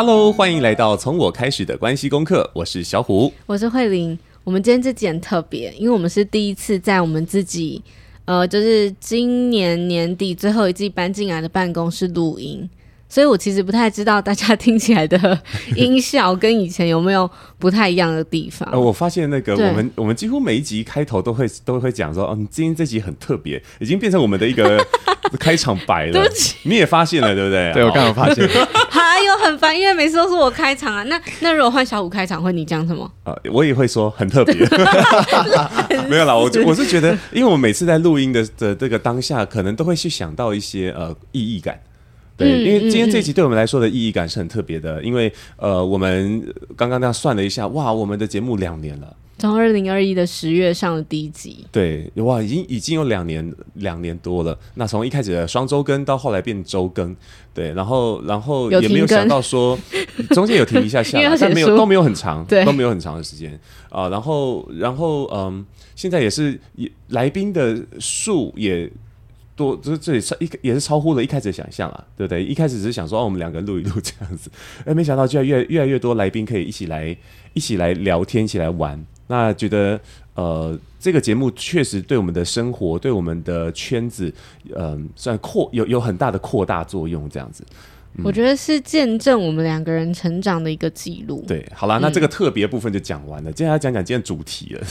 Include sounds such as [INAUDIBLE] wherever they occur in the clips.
Hello，欢迎来到从我开始的关系功课。我是小虎，我是慧玲。我们今天这集很特别，因为我们是第一次在我们自己，呃，就是今年年底最后一季搬进来的办公室录音。所以我其实不太知道大家听起来的 [LAUGHS] 音效跟以前有没有不太一样的地方。呃，我发现那个我们我们几乎每一集开头都会都会讲说，哦，今天这集很特别，已经变成我们的一个 [LAUGHS] 开场白了。对不起，你也发现了对不对？对，我刚刚发现。[LAUGHS] 还有很烦，因为每次都是我开场啊。那那如果换小五开场，会你讲什么？呃，我也会说很特别。没有啦，我我是觉得，因为我每次在录音的的这个当下，可能都会去想到一些呃意义感。对，因为今天这一集对我们来说的意义感是很特别的，因为呃，我们刚刚那样算了一下，哇，我们的节目两年了，从二零二一的十月上的第一集，对，哇，已经已经有两年两年多了。那从一开始的双周更到后来变周更，对，然后然后也没有想到说 [LAUGHS] 中间有停一下下，但没有都没有很长，对，都没有很长的时间啊、呃。然后然后嗯，现在也是也来宾的数也。多，就是这里超一也是超乎了一开始的想象啊，对不对？一开始只是想说，哦，我们两个录一录这样子，哎，没想到居然越越来越多来宾可以一起来一起来聊天，一起来玩。那觉得呃，这个节目确实对我们的生活，对我们的圈子，嗯、呃，算扩有有很大的扩大作用，这样子。嗯、我觉得是见证我们两个人成长的一个记录。对，好啦，那这个特别部分就讲完了，嗯、接下来讲讲今天主题了。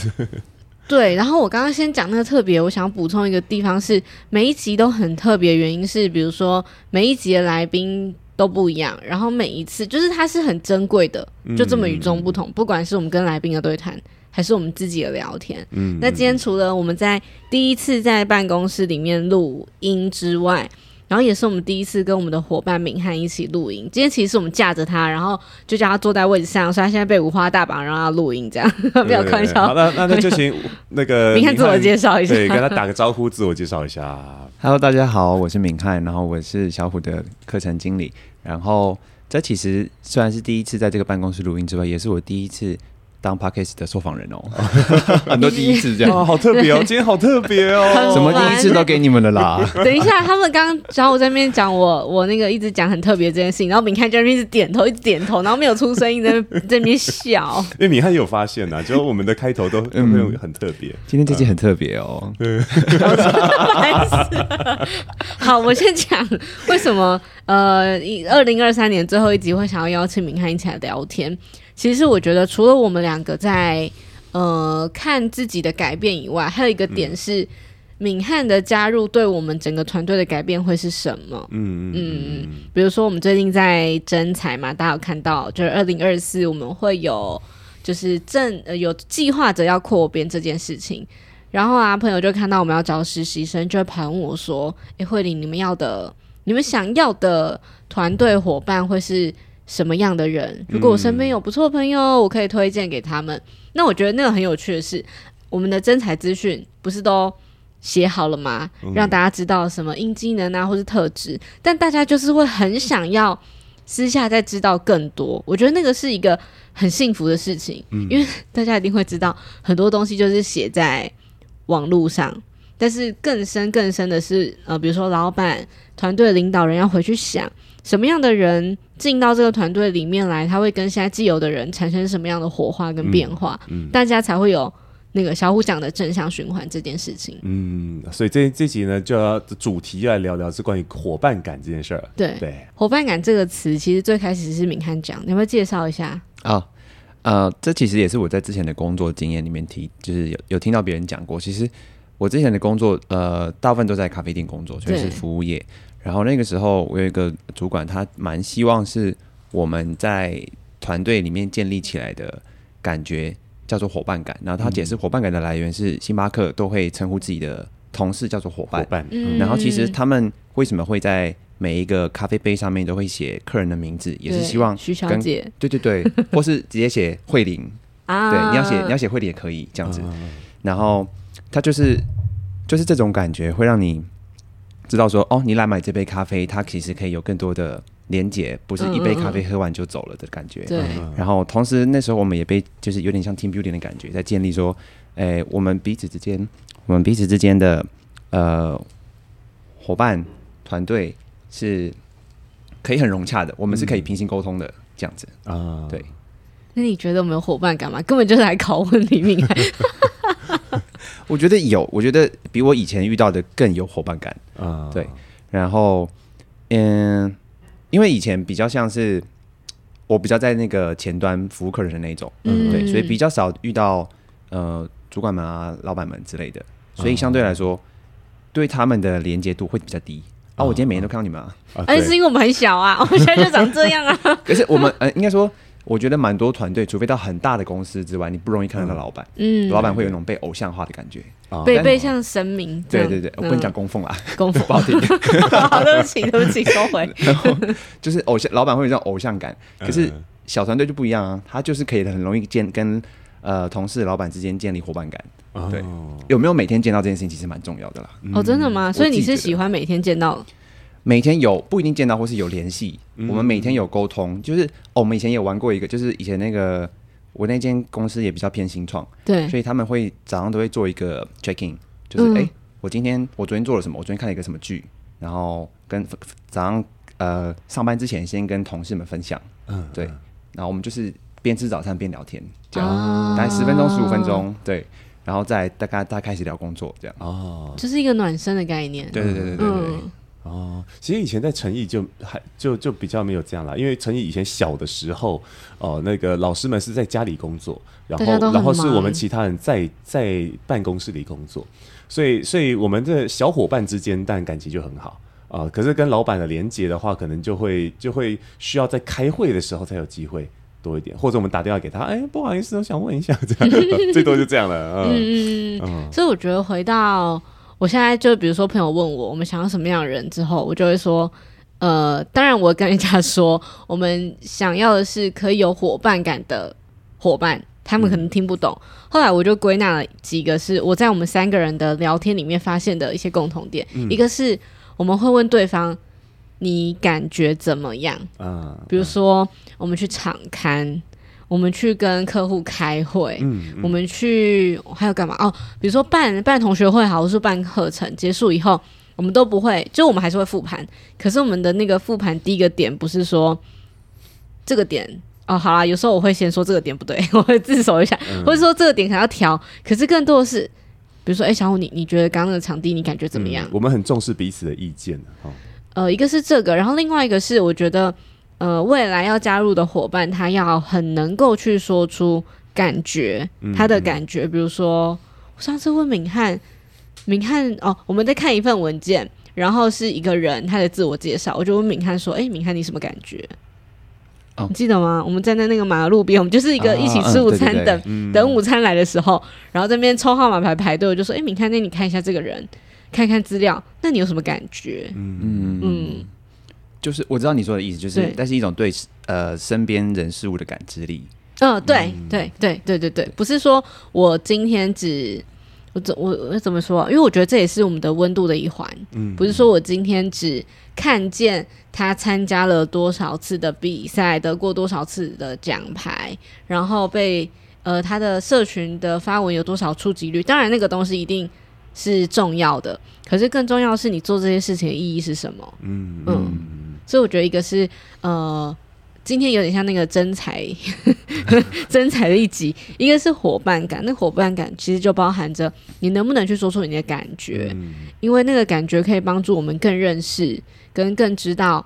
对，然后我刚刚先讲那个特别，我想补充一个地方是，每一集都很特别，原因是比如说每一集的来宾都不一样，然后每一次就是它是很珍贵的，就这么与众不同。嗯、不管是我们跟来宾的对谈，还是我们自己的聊天。嗯，那今天除了我们在第一次在办公室里面录音之外，然后也是我们第一次跟我们的伙伴敏翰一起录音。今天其实我们架着他，然后就叫他坐在位置上，所以他现在被五花大绑，让他录音这样，[LAUGHS] 不要开玩笑。好，那 [LAUGHS] 那那就请那个敏翰自我介绍一下，对，跟他打个招呼，自我介绍一下。Hello，大家好，我是敏翰，然后我是小虎的课程经理。然后这其实虽然是第一次在这个办公室录音之外，也是我第一次。当 Podcast 的受访人哦，[LAUGHS] 很多第一次这样，好特别哦，今天好特别哦，[LAUGHS] 什么第一次都给你们了啦。[LAUGHS] 等一下，他们刚刚小虎在那边讲我，我那个一直讲很特别这件事情，然后敏汉就一直点头，一直点头，然后没有出声音，在在那边笑。因为敏汉有发现呐，就我们的开头都嗯没有很特别，今天这集很特别哦。对，好，我先讲为什么呃，二零二三年最后一集会想要邀请敏汉一起来聊天。其实我觉得，除了我们两个在呃看自己的改变以外，还有一个点是，敏汉的加入对我们整个团队的改变会是什么？嗯嗯嗯，比如说我们最近在征才嘛，大家有看到，就是二零二四我们会有就是正呃有计划着要扩编这件事情，然后啊朋友就看到我们要招实习生，就会盘问我说：“诶，慧玲，你们要的，你们想要的团队伙伴会是？”什么样的人？如果我身边有不错的朋友，嗯、我可以推荐给他们。那我觉得那个很有趣的是，我们的真才资讯不是都写好了吗？嗯、让大家知道什么硬技能啊，或是特质。但大家就是会很想要私下再知道更多。我觉得那个是一个很幸福的事情，嗯、因为大家一定会知道很多东西就是写在网络上，但是更深更深的是，呃，比如说老板、团队领导人要回去想。什么样的人进到这个团队里面来，他会跟现在既有的人产生什么样的火花跟变化？嗯，嗯，大家才会有那个小虎讲的正向循环这件事情。嗯，所以这这集呢，就要主题要来聊聊是关于伙伴感这件事儿。对对，伙伴感这个词其实最开始是敏汉讲，你要不要介绍一下？啊、哦，呃，这其实也是我在之前的工作经验里面提，就是有有听到别人讲过。其实我之前的工作，呃，大部分都在咖啡店工作，就是服务业。然后那个时候，我有一个主管，他蛮希望是我们在团队里面建立起来的感觉叫做伙伴感。然后他解释伙伴感的来源是星巴克都会称呼自己的同事叫做伙伴。伙伴。嗯。然后其实他们为什么会在每一个咖啡杯上面都会写客人的名字，也是希望徐小姐。对对对，或是直接写慧玲 [LAUGHS] 啊。对，你要写你要写慧玲也可以这样子。然后他就是就是这种感觉会让你。知道说哦，你来买这杯咖啡，它其实可以有更多的连结，不是一杯咖啡喝完就走了的感觉。对、嗯。嗯、然后同时那时候我们也被就是有点像 team building 的感觉，在建立说，诶，我们彼此之间，我们彼此之间的呃伙伴团队是可以很融洽的，我们是可以平行沟通的。这样子啊。对，那你觉得我们有伙伴感吗？根本就是来拷问李明翰。我觉得有，我觉得比我以前遇到的更有伙伴感啊。对，然后嗯，因为以前比较像是我比较在那个前端服务客人的那种，嗯，对，所以比较少遇到呃主管们啊、老板们之类的，所以相对来说，对他们的连接度会比较低。啊，我今天每天都看到你们啊，哎，是因为我们很小啊，我们现在就长这样啊。[LAUGHS] 可是我们呃，应该说。我觉得蛮多团队，除非到很大的公司之外，你不容易看到老板。嗯，老板会有那种被偶像化的感觉，被被像神明。对对对，我不能讲供奉啦，供奉 [LAUGHS] 不好听。[LAUGHS] 好，对不起，对不起，收回。[LAUGHS] 然后就是偶像，老板会有这种偶像感。可是小团队就不一样啊，他就是可以很容易建跟呃同事、老板之间建立伙伴感。对，有没有每天见到这件事情，其实蛮重要的啦。哦，真的吗？所以你是喜欢每天见到？每天有不一定见到，或是有联系。嗯、我们每天有沟通，就是、哦、我们以前也玩过一个，就是以前那个我那间公司也比较偏新创，对，所以他们会早上都会做一个 checking，就是哎、嗯欸，我今天我昨天做了什么？我昨天看了一个什么剧？然后跟早上呃上班之前先跟同事们分享，嗯，对，然后我们就是边吃早餐边聊天，这样、啊、大概十分钟十五分钟，对，然后再大概大概开始聊工作，这样哦，就是一个暖身的概念，对对对对对对。嗯哦，其实以前在诚毅就还就就比较没有这样啦，因为诚毅以前小的时候，哦、呃，那个老师们是在家里工作，然后然后是我们其他人在在办公室里工作，所以所以我们的小伙伴之间，但感情就很好啊、呃。可是跟老板的连接的话，可能就会就会需要在开会的时候才有机会多一点，或者我们打电话给他，哎，不好意思，我想问一下，这样 [LAUGHS] 最多就这样了。嗯嗯嗯，所以我觉得回到。我现在就比如说朋友问我，我们想要什么样的人之后，我就会说，呃，当然我跟人家说，我们想要的是可以有伙伴感的伙伴，他们可能听不懂。嗯、后来我就归纳了几个是我在我们三个人的聊天里面发现的一些共同点，嗯、一个是我们会问对方你感觉怎么样？啊，比如说我们去场勘。我们去跟客户开会，嗯嗯、我们去还有干嘛？哦，比如说办办同学会，好，或是办课程结束以后，我们都不会，就我们还是会复盘。可是我们的那个复盘第一个点不是说这个点哦，好啦，有时候我会先说这个点不对，[LAUGHS] 我会自首一下，嗯、或者说这个点想要调。可是更多的是，比如说，哎，小虎，你你觉得刚刚那个场地你感觉怎么样？嗯、我们很重视彼此的意见。哦，呃，一个是这个，然后另外一个是我觉得。呃，未来要加入的伙伴，他要很能够去说出感觉，嗯、他的感觉。比如说，我上次问敏汉，敏汉哦，我们在看一份文件，然后是一个人他的自我介绍，我就问敏汉说：“哎、欸，敏汉，你什么感觉？哦、你记得吗？我们站在那个马路边，我们就是一个一起吃午餐等、啊嗯、等午餐来的时候，然后这边抽号码牌排队，我就说：哎、欸，敏汉，那你看一下这个人，看看资料，那你有什么感觉？嗯嗯。嗯就是我知道你说的意思，就是对但是一种对呃身边人事物的感知力。嗯，对对对对对对，不是说我今天只我怎我我怎么说？因为我觉得这也是我们的温度的一环。嗯，不是说我今天只看见他参加了多少次的比赛，得过多少次的奖牌，然后被呃他的社群的发文有多少触及率。当然那个东西一定是重要的，可是更重要的是你做这些事情的意义是什么？嗯嗯。嗯所以我觉得一个是呃，今天有点像那个真才 [LAUGHS] 真才的一集，一个是伙伴感。那伙伴感其实就包含着你能不能去说出你的感觉，嗯、因为那个感觉可以帮助我们更认识跟更知道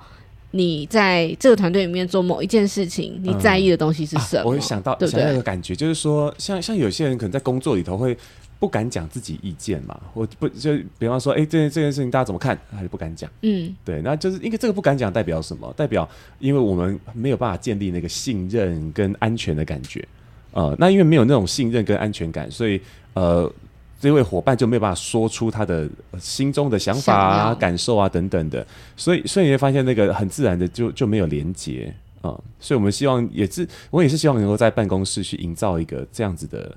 你在这个团队里面做某一件事情，你在意的东西是什么。嗯啊、我会想到对对想到一个感觉，就是说，像像有些人可能在工作里头会。不敢讲自己意见嘛？我不就比方说，哎、欸，这件这件事情大家怎么看？还是不敢讲。嗯，对，那就是因为这个不敢讲代表什么？代表因为我们没有办法建立那个信任跟安全的感觉。呃，那因为没有那种信任跟安全感，所以呃，这位伙伴就没有办法说出他的心中的想法啊、感受啊等等的。所以，所以你会发现那个很自然的就就没有连接啊、呃。所以我们希望也是，我也是希望能够在办公室去营造一个这样子的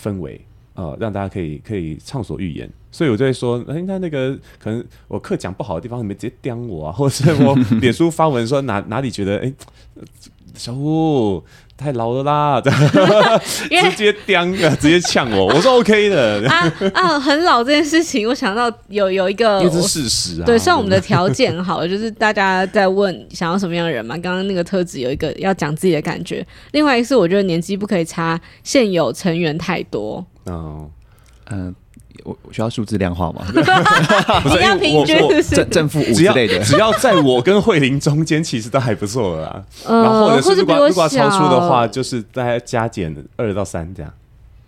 氛围。呃，让大家可以可以畅所欲言，所以我就会说，哎，那那个可能我课讲不好的地方，你们直接刁我啊，或者是我 [LAUGHS] 脸书发文说哪哪里觉得哎小虎太老了啦，[LAUGHS] 直接刁，直接呛我，我说 OK 的。啊啊，很老这件事情，我想到有有一个，因为这是事实啊，对，像我们的条件好，就是大家在问想要什么样的人嘛，刚刚那个特质有一个要讲自己的感觉，另外一个是我觉得年纪不可以差现有成员太多，哦，嗯、呃。我需要数字量化吗？[LAUGHS] 你要平均正正负五之类的，只要在我跟慧玲中间，其实都还不错了啦。然后或者是如果如果超出的话，就是大概加减二到三这样，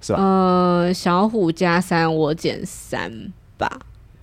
是吧？呃，小虎加三，我减三吧。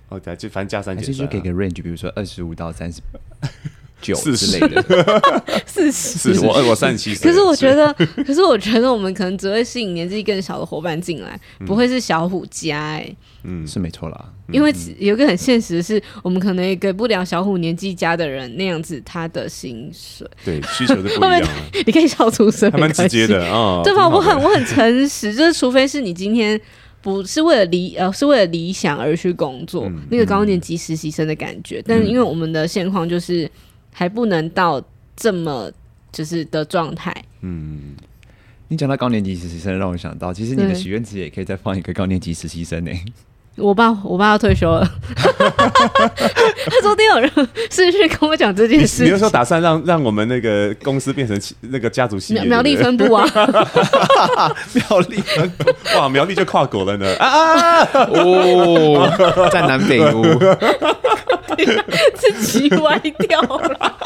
哦，对，就反正加三减三，就给个 range，比如说二十五到三十。[LAUGHS] 九之类的，[LAUGHS] 四十，我我三十七岁。可是我觉得，[LAUGHS] 可是我觉得我们可能只会吸引年纪更小的伙伴进来，不会是小虎家哎、欸。嗯，是没错啦。因为有一个很现实的是，我们可能也给不了小虎年纪家的人那样子他的薪水。对，需求是不一样。[LAUGHS] 你可以笑出声，还蛮直接的啊。对吧？我很我很诚实，就是除非是你今天不是为了理呃是为了理想而去工作，嗯、那个高年级实习生的感觉。嗯、但是因为我们的现况就是。还不能到这么就是的状态。嗯，你讲到高年级实习生，让我想到，其实你的许愿池也可以再放一个高年级实习生呢。我爸，我爸要退休了。[LAUGHS] 他昨天有人是去跟我讲这件事。你有时候打算让让我们那个公司变成那个家族企业，苗栗分部啊？[LAUGHS] 苗栗分部哇，苗栗就跨国了呢啊啊！哦，在南北屋。[LAUGHS] 自己歪掉了，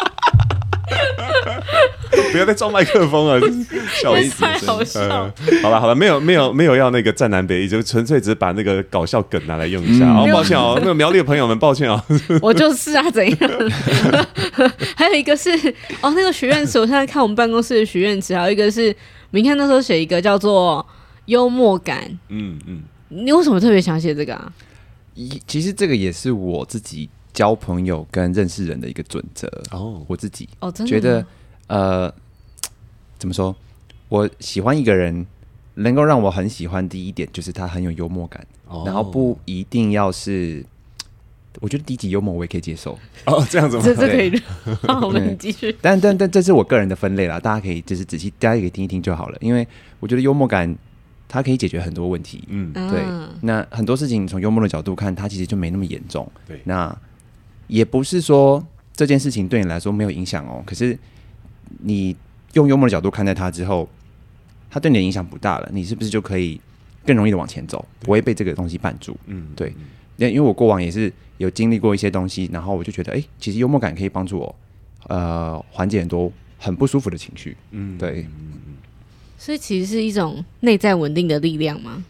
[LAUGHS] 不要再撞麦克风了，[LAUGHS] 笑死！太好笑。好了好了，没有没有没有要那个站南北，就纯粹只是把那个搞笑梗拿来用一下。哦，抱歉哦，那个苗栗的朋友们，抱歉哦。我就是啊，怎样？还有一个是哦，那个许愿池，我现在看我们办公室的许愿池，还有一个是明天那时候写一个叫做幽默感。嗯嗯，你为什么特别想写这个啊？其实这个也是我自己。交朋友跟认识人的一个准则哦，我自己哦，觉得呃，[TSK] 怎么说？我喜欢一个人，能够让我很喜欢。第一点就是他很有幽默感，哦、然后不一定要是，[TSK] 我觉得低级幽默我也可以接受哦。这样子吗？这这可以，[LAUGHS] 好，我们继续。但但但这是我个人的分类啦，大家可以就是仔细，大家也可以听一听就好了。因为我觉得幽默感它可以解决很多问题。嗯，对。啊、那很多事情从幽默的角度看，它其实就没那么严重。对，那。也不是说这件事情对你来说没有影响哦，可是你用幽默的角度看待它之后，它对你的影响不大了，你是不是就可以更容易的往前走，不会被这个东西绊住？嗯，对。因因为我过往也是有经历过一些东西，然后我就觉得，哎，其实幽默感可以帮助我，呃，缓解很多很不舒服的情绪。嗯，对。所以其实是一种内在稳定的力量吗？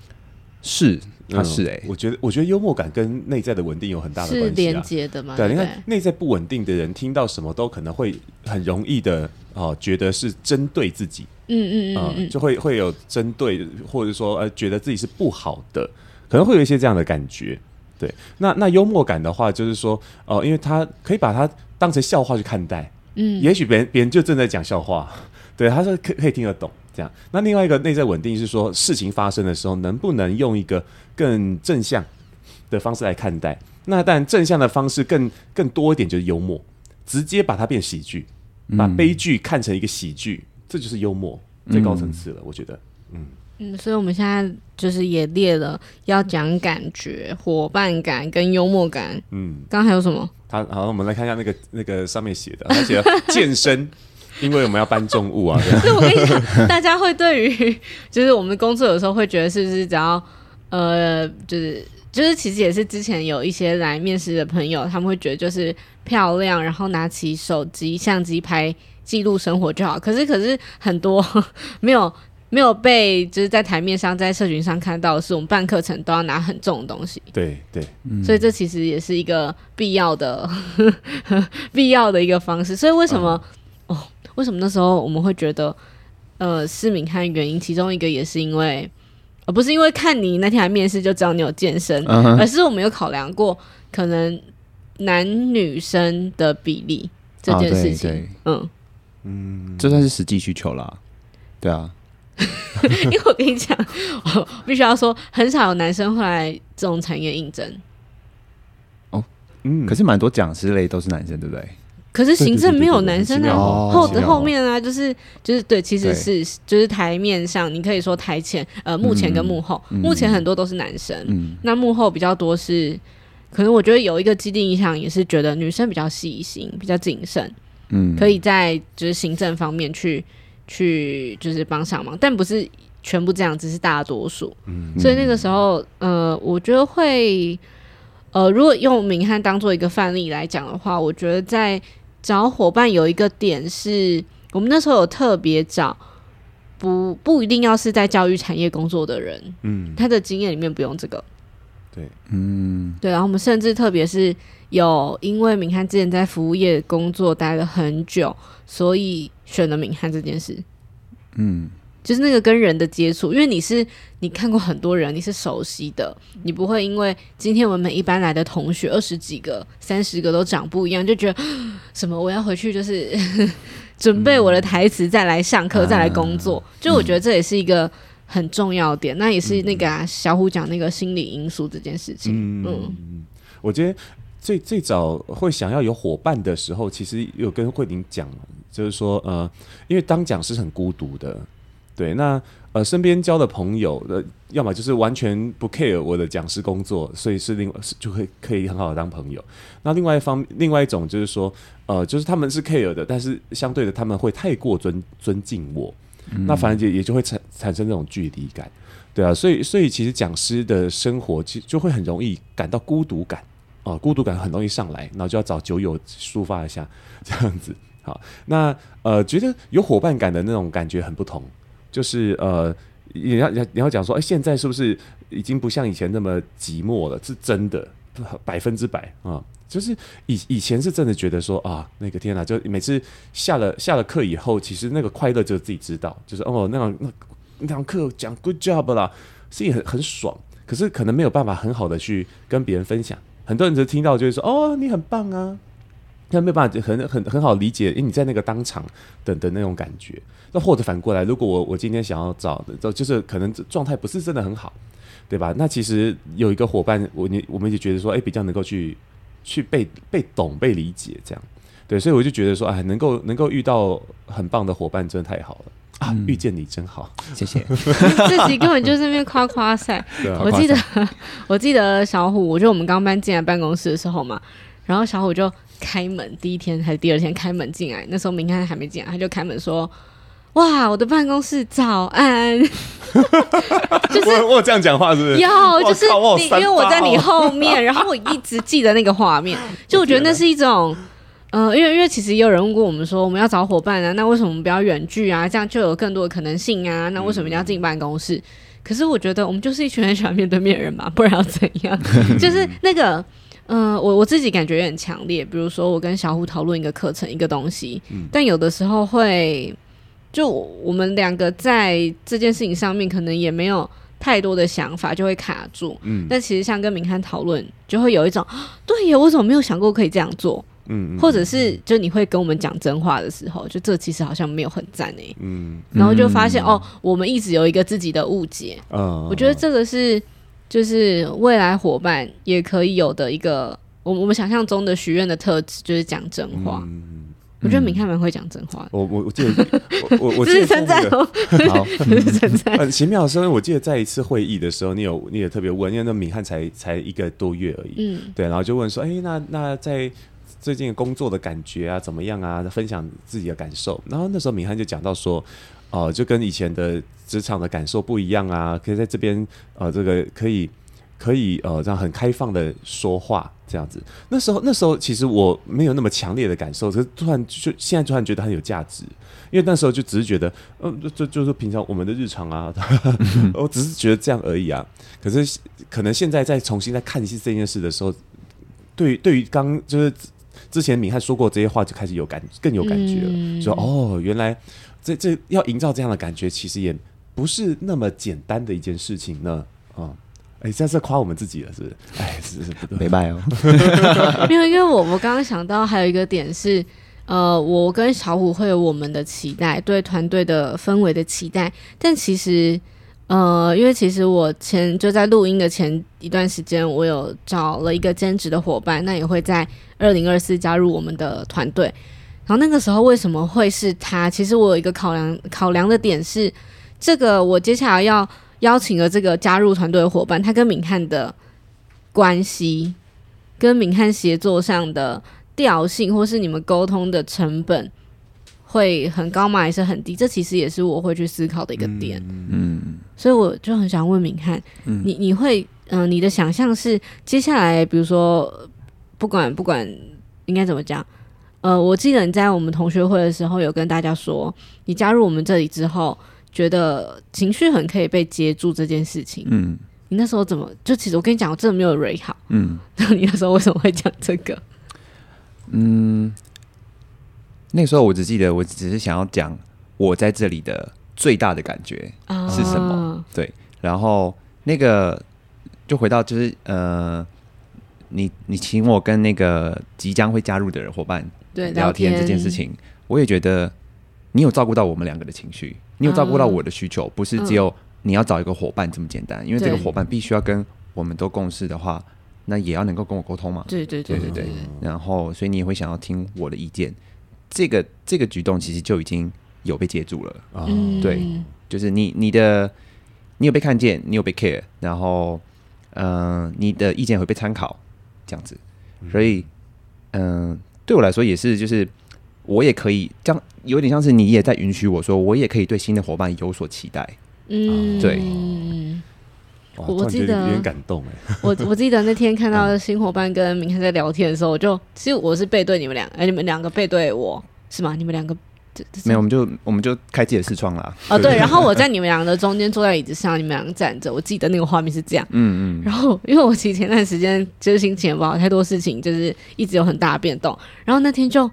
是。他是哎、欸嗯，我觉得，我觉得幽默感跟内在的稳定有很大的关系、啊，是连接的嘛？对，你看内在不稳定的人，听到什么都可能会很容易的哦，觉得是针对自己，嗯嗯嗯，嗯，就会会有针对，或者说呃，觉得自己是不好的，可能会有一些这样的感觉。对，那那幽默感的话，就是说哦、呃，因为他可以把它当成笑话去看待，嗯，也许别人别人就正在讲笑话，对，他说可可以听得懂。这样，那另外一个内在稳定是说，事情发生的时候，能不能用一个更正向的方式来看待？那但正向的方式更更多一点，就是幽默，直接把它变喜剧，把悲剧看成一个喜剧，嗯、这就是幽默最高层次了。我觉得，嗯嗯，所以我们现在就是也列了要讲感觉、伙伴感跟幽默感。嗯，刚刚还有什么？他好，我们来看一下那个那个上面写的，他写健身。因为我们要搬重物啊！[LAUGHS] 所以我跟你讲，大家会对于就是我们工作有时候会觉得是不是只要呃，就是就是其实也是之前有一些来面试的朋友，他们会觉得就是漂亮，然后拿起手机相机拍记录生活就好。可是可是很多 [LAUGHS] 没有没有被就是在台面上在社群上看到的是，我们办课程都要拿很重的东西。对对，嗯、所以这其实也是一个必要的 [LAUGHS] 必要的一个方式。所以为什么？为什么那时候我们会觉得，呃，失明汉原因？其中一个也是因为，而不是因为看你那天来面试就知道你有健身，uh huh. 而是我们有考量过可能男女生的比例这件事情。Oh, 嗯嗯，这算是实际需求啦。对啊，[LAUGHS] 因为我跟你讲，我必须要说，很少有男生会来这种产业应征。哦，嗯，可是蛮多讲师类都是男生，对不对？可是行政没有男生在后后面啊，就是就是对，其实是就是台面上，你可以说台前呃幕前跟幕后，幕前很多都是男生，那幕后比较多是，可能我觉得有一个既定印象也是觉得女生比较细心，比较谨慎，嗯，可以在就是行政方面去去就是帮上忙，但不是全部这样，只是大多数，嗯，所以那个时候呃，我觉得会。呃，如果用明翰当做一个范例来讲的话，我觉得在找伙伴有一个点是，我们那时候有特别找不不一定要是在教育产业工作的人，嗯，他的经验里面不用这个，对，嗯，对，然后我们甚至特别是有因为明汉之前在服务业工作待了很久，所以选了明汉这件事，嗯。就是那个跟人的接触，因为你是你看过很多人，你是熟悉的，你不会因为今天我们一班来的同学二十几个、三十个都长不一样，就觉得什么我要回去就是 [LAUGHS] 准备我的台词再来上课、嗯、再来工作。就我觉得这也是一个很重要点，嗯、那也是那个、啊、小虎讲那个心理因素这件事情。嗯，嗯我觉得最最早会想要有伙伴的时候，其实有跟慧玲讲，就是说呃，因为当讲师很孤独的。对，那呃，身边交的朋友呃，要么就是完全不 care 我的讲师工作，所以是另外就会可以很好的当朋友。那另外一方，另外一种就是说，呃，就是他们是 care 的，但是相对的他们会太过尊尊敬我，嗯、那反而也也就会产产生这种距离感。对啊，所以所以其实讲师的生活其实就会很容易感到孤独感啊、呃，孤独感很容易上来，然后就要找酒友抒发一下这样子。好，那呃，觉得有伙伴感的那种感觉很不同。就是呃，你要你要讲说，哎、现在是不是已经不像以前那么寂寞了？是真的，百分之百啊、就是以以前是真的觉得说啊，那个天哪，就每次下了下了课以后，其实那个快乐就自己知道，就是哦，那堂那那堂课讲 good job 啦，是很很爽。可是可能没有办法很好的去跟别人分享，很多人只听到就会说哦，你很棒啊。他没有办法很很很好理解，因为你在那个当场的的那种感觉。那或者反过来，如果我我今天想要找的，就就是可能状态不是真的很好，对吧？那其实有一个伙伴，我你我们就觉得说，哎、欸，比较能够去去被被懂、被理解，这样。对，所以我就觉得说，哎，能够能够遇到很棒的伙伴，真的太好了啊！遇见你真好，谢谢。[LAUGHS] 自己根本就是那边夸夸赛。我记得我记得小虎，我觉得我们刚搬进来办公室的时候嘛，然后小虎就。开门第一天还是第二天开门进来，那时候明翰还没进来，他就开门说：“哇，我的办公室早安。[LAUGHS] ”就是我我这样讲话是不是？有，就是你因为我在你后面，然后我一直记得那个画面，[LAUGHS] 就我觉得那是一种，呃，因为因为其实也有人问过我们说，我们要找伙伴啊，那为什么我们不要远距啊？这样就有更多的可能性啊？那为什么要进办公室？嗯、可是我觉得我们就是一群很喜欢面对面的人嘛，不然要怎样？[LAUGHS] 就是那个。嗯、呃，我我自己感觉也很强烈。比如说，我跟小虎讨论一个课程、一个东西，嗯、但有的时候会，就我们两个在这件事情上面可能也没有太多的想法，就会卡住。嗯，但其实像跟明翰讨论，就会有一种，对呀，我怎么没有想过可以这样做？嗯，嗯，或者是就你会跟我们讲真话的时候，就这其实好像没有很赞诶。嗯，然后就发现、嗯、哦，我们一直有一个自己的误解。嗯，我觉得这个是。就是未来伙伴也可以有的一个，我我们想象中的许愿的特质，就是讲真话。嗯、我觉得明翰蛮会讲真话的。我我我记得，我我记得称赞哦，好，[LAUGHS] 这是称赞。很奇妙的是，我记得在一次会议的时候，你有你也特别问，因为那明翰才才一个多月而已，嗯，对，然后就问说，哎、欸，那那在最近工作的感觉啊，怎么样啊？分享自己的感受。然后那时候明翰就讲到说。哦、呃，就跟以前的职场的感受不一样啊，可以在这边呃，这个可以可以呃，这样很开放的说话这样子。那时候那时候其实我没有那么强烈的感受，可是突然就现在突然觉得很有价值，因为那时候就只是觉得，嗯、呃，就就是平常我们的日常啊，[LAUGHS] 我只是觉得这样而已啊。可是可能现在再重新再看一次这件事的时候，对于对于刚就是之前敏汉说过这些话，就开始有感更有感觉了，嗯、说哦，原来。这这要营造这样的感觉，其实也不是那么简单的一件事情呢。啊、嗯，哎，这是夸我们自己了，是不是？[LAUGHS] 哎，是是，不对，没办哦。[LAUGHS] 因为因为我我刚刚想到还有一个点是，呃，我跟小虎会有我们的期待，对团队的氛围的期待，但其实呃，因为其实我前就在录音的前一段时间，我有找了一个兼职的伙伴，那也会在二零二四加入我们的团队。然后那个时候为什么会是他？其实我有一个考量，考量的点是，这个我接下来要邀请的这个加入团队的伙伴，他跟敏汉的关系，跟敏汉协作上的调性，或是你们沟通的成本。会很高吗？还是很低？这其实也是我会去思考的一个点。嗯，所以我就很想问敏汉，嗯、你你会嗯、呃，你的想象是接下来，比如说，不管不管应该怎么讲，呃，我记得你在我们同学会的时候有跟大家说，你加入我们这里之后，觉得情绪很可以被接住这件事情。嗯，你那时候怎么？就其实我跟你讲，我真的没有 read 好。嗯，[LAUGHS] 那你那时候为什么会讲这个？嗯。那个时候我只记得，我只是想要讲我在这里的最大的感觉是什么。哦、对，然后那个就回到就是呃，你你请我跟那个即将会加入的人伙伴对聊天这件事情，我也觉得你有照顾到我们两个的情绪，你有照顾到我的需求，嗯、不是只有你要找一个伙伴这么简单。因为这个伙伴必须要跟我们都共事的话，那也要能够跟我沟通嘛。对对对对对。然后，所以你也会想要听我的意见。这个这个举动其实就已经有被接住了啊，嗯、对，就是你你的你有被看见，你有被 care，然后嗯、呃，你的意见会被参考，这样子，所以嗯、呃，对我来说也是，就是我也可以这样，有点像是你也在允许我说，我也可以对新的伙伴有所期待，嗯，对。我记得有点感动哎，[LAUGHS] 我我记得那天看到新伙伴跟明天在聊天的时候，我就其实我是背对你们俩，哎，你们两个背对我是吗？你们两个没有，我们就我们就开自己的视窗啦。哦，对，然后我在你们两个的中间坐在椅子上，你们两个站着。我记得那个画面是这样，嗯嗯。然后因为我其实前段时间就是心情不好，太多事情就是一直有很大的变动。然后那天就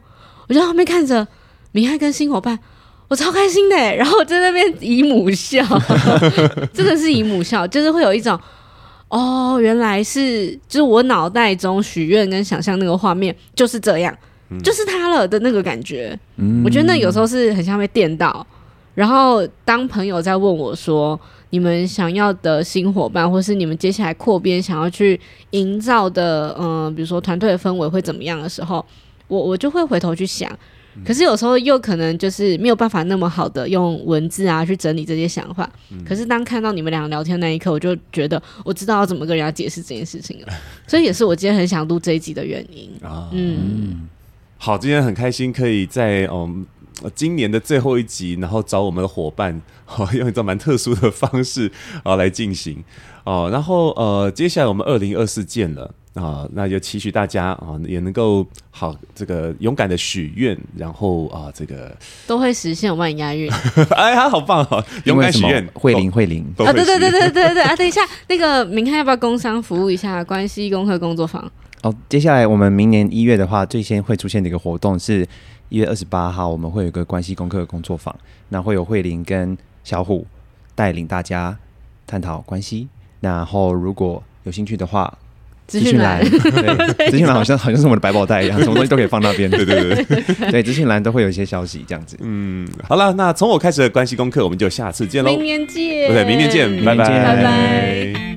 我就在后面看着明翰跟新伙伴。我超开心的，然后在那边姨母笑，[LAUGHS] 真的是姨母笑，就是会有一种哦，原来是就是我脑袋中许愿跟想象那个画面就是这样，嗯、就是他了的那个感觉。嗯、我觉得那有时候是很像被电到。然后当朋友在问我说，你们想要的新伙伴，或是你们接下来扩编想要去营造的，嗯、呃，比如说团队的氛围会怎么样的时候，我我就会回头去想。可是有时候又可能就是没有办法那么好的用文字啊去整理这些想法。嗯、可是当看到你们俩聊天那一刻，我就觉得我知道要怎么跟人家解释这件事情了。所以也是我今天很想录这一集的原因啊。嗯，嗯好，今天很开心可以在嗯今年的最后一集，然后找我们的伙伴，[LAUGHS] 好用一种蛮特殊的方式啊来进行哦。然后呃，接下来我们二零二四见了。啊，那就期许大家啊，也能够好这个勇敢的许愿，然后啊，这个都会实现，我帮你押韵。[LAUGHS] 哎呀，好棒哦！勇敢许愿，会灵会灵啊！对对对对对对 [LAUGHS] 啊！等一下，那个明翰要不要工商服务一下关系功课工作坊？哦，接下来我们明年一月的话，最先会出现的一个活动是一月二十八号，我们会有一个关系功课工作坊，那会有慧玲跟小虎带领大家探讨关系。然后如果有兴趣的话。资讯栏，对，[LAUGHS] 资讯栏好像好像是我们的百宝袋一样，[LAUGHS] 什么东西都可以放那边。对对对对，对，资讯栏都会有一些消息这样子。嗯，好了，那从我开始的关系功课，我们就下次见喽。明年见。对，明年见，拜拜。拜拜。